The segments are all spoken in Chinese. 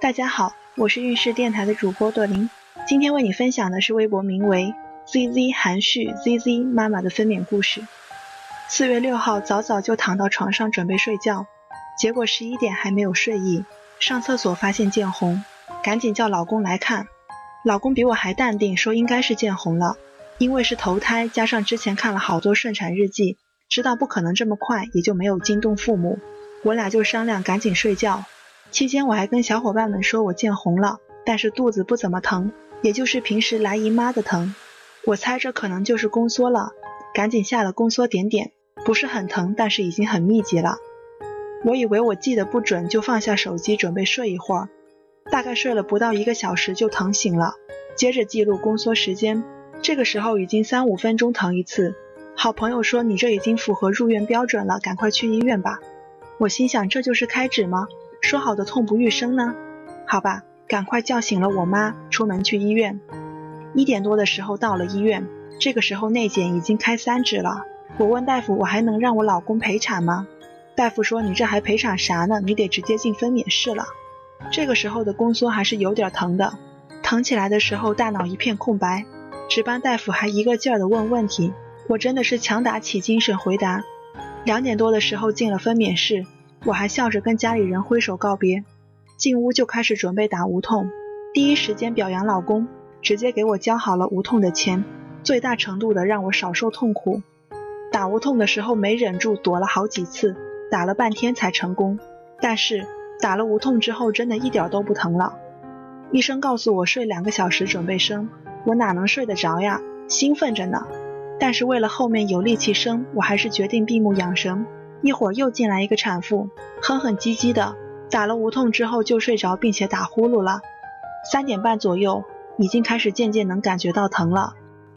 大家好，我是运势电台的主播朵琳，今天为你分享的是微博名为 ZZ 含蓄 ZZ 妈妈的分娩故事。四月六号早早就躺到床上准备睡觉，结果十一点还没有睡意，上厕所发现见红，赶紧叫老公来看。老公比我还淡定，说应该是见红了，因为是头胎，加上之前看了好多顺产日记，知道不可能这么快，也就没有惊动父母。我俩就商量赶紧睡觉。期间我还跟小伙伴们说我见红了，但是肚子不怎么疼，也就是平时来姨妈的疼。我猜这可能就是宫缩了，赶紧下了宫缩点点，不是很疼，但是已经很密集了。我以为我记得不准，就放下手机准备睡一会儿。大概睡了不到一个小时就疼醒了，接着记录宫缩时间，这个时候已经三五分钟疼一次。好朋友说你这已经符合入院标准了，赶快去医院吧。我心想这就是开指吗？说好的痛不欲生呢？好吧，赶快叫醒了我妈，出门去医院。一点多的时候到了医院，这个时候内检已经开三指了。我问大夫，我还能让我老公陪产吗？大夫说你这还陪产啥呢？你得直接进分娩室了。这个时候的宫缩还是有点疼的，疼起来的时候大脑一片空白，值班大夫还一个劲儿的问问题，我真的是强打起精神回答。两点多的时候进了分娩室。我还笑着跟家里人挥手告别，进屋就开始准备打无痛，第一时间表扬老公，直接给我交好了无痛的钱，最大程度的让我少受痛苦。打无痛的时候没忍住躲了好几次，打了半天才成功。但是打了无痛之后，真的一点都不疼了。医生告诉我睡两个小时准备生，我哪能睡得着呀？兴奋着呢。但是为了后面有力气生，我还是决定闭目养神。一会儿又进来一个产妇，哼哼唧唧的，打了无痛之后就睡着，并且打呼噜了。三点半左右，已经开始渐渐能感觉到疼了。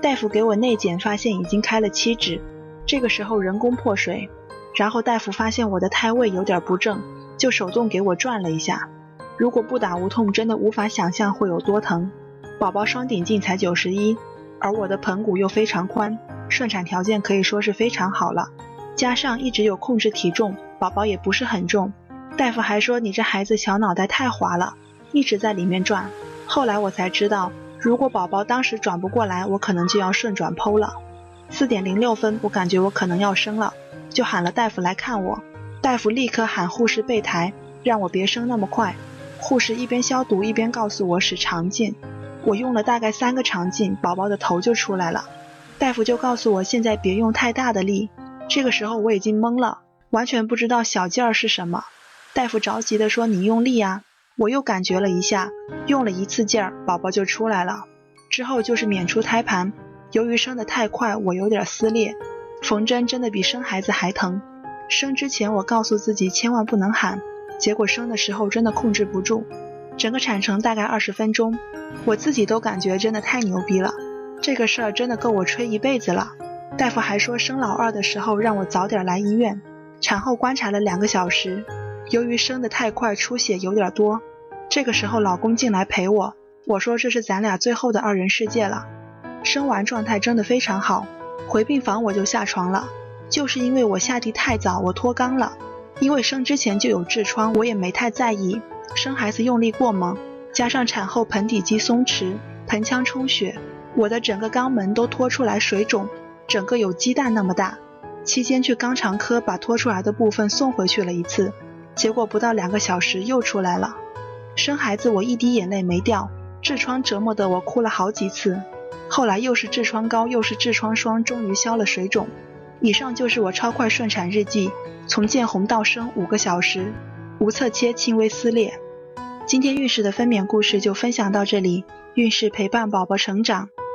大夫给我内检，发现已经开了七指，这个时候人工破水。然后大夫发现我的胎位有点不正，就手动给我转了一下。如果不打无痛，真的无法想象会有多疼。宝宝双顶径才九十一，而我的盆骨又非常宽，顺产条件可以说是非常好了。加上一直有控制体重，宝宝也不是很重。大夫还说你这孩子小脑袋太滑了，一直在里面转。后来我才知道，如果宝宝当时转不过来，我可能就要顺转剖了。四点零六分，我感觉我可能要生了，就喊了大夫来看我。大夫立刻喊护士备台，让我别生那么快。护士一边消毒一边告诉我使肠镜。我用了大概三个肠镜，宝宝的头就出来了。大夫就告诉我现在别用太大的力。这个时候我已经懵了，完全不知道小劲儿是什么。大夫着急地说：“你用力啊！”我又感觉了一下，用了一次劲儿，宝宝就出来了。之后就是娩出胎盘，由于生得太快，我有点撕裂。缝针真的比生孩子还疼。生之前我告诉自己千万不能喊，结果生的时候真的控制不住。整个产程大概二十分钟，我自己都感觉真的太牛逼了。这个事儿真的够我吹一辈子了。大夫还说生老二的时候让我早点来医院。产后观察了两个小时，由于生得太快，出血有点多。这个时候老公进来陪我，我说这是咱俩最后的二人世界了。生完状态真的非常好，回病房我就下床了。就是因为我下地太早，我脱肛了。因为生之前就有痔疮，我也没太在意。生孩子用力过猛，加上产后盆底肌松弛，盆腔充血，我的整个肛门都拖出来水肿。整个有鸡蛋那么大，期间去肛肠科把拖出来的部分送回去了一次，结果不到两个小时又出来了。生孩子我一滴眼泪没掉，痔疮折磨得我哭了好几次。后来又是痔疮膏又是痔疮霜，终于消了水肿。以上就是我超快顺产日记，从见红到生五个小时，无侧切轻微撕裂。今天运势的分娩故事就分享到这里，运势陪伴宝宝成长。